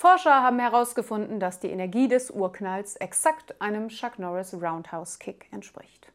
Forscher haben herausgefunden, dass die Energie des Urknalls exakt einem Chuck Norris Roundhouse Kick entspricht.